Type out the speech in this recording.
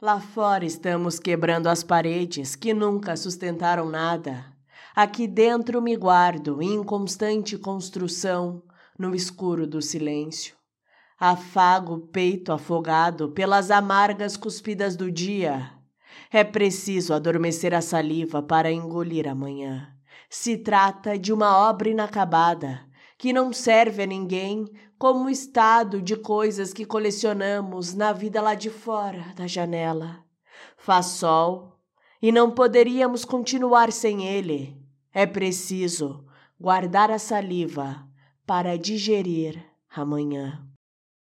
Lá fora estamos quebrando as paredes que nunca sustentaram nada. Aqui dentro me guardo, em constante construção, no escuro do silêncio. Afago o peito afogado pelas amargas cuspidas do dia. É preciso adormecer a saliva para engolir amanhã. Se trata de uma obra inacabada, que não serve a ninguém como estado de coisas que colecionamos na vida lá de fora da janela. Faz sol e não poderíamos continuar sem ele. É preciso guardar a saliva para digerir amanhã.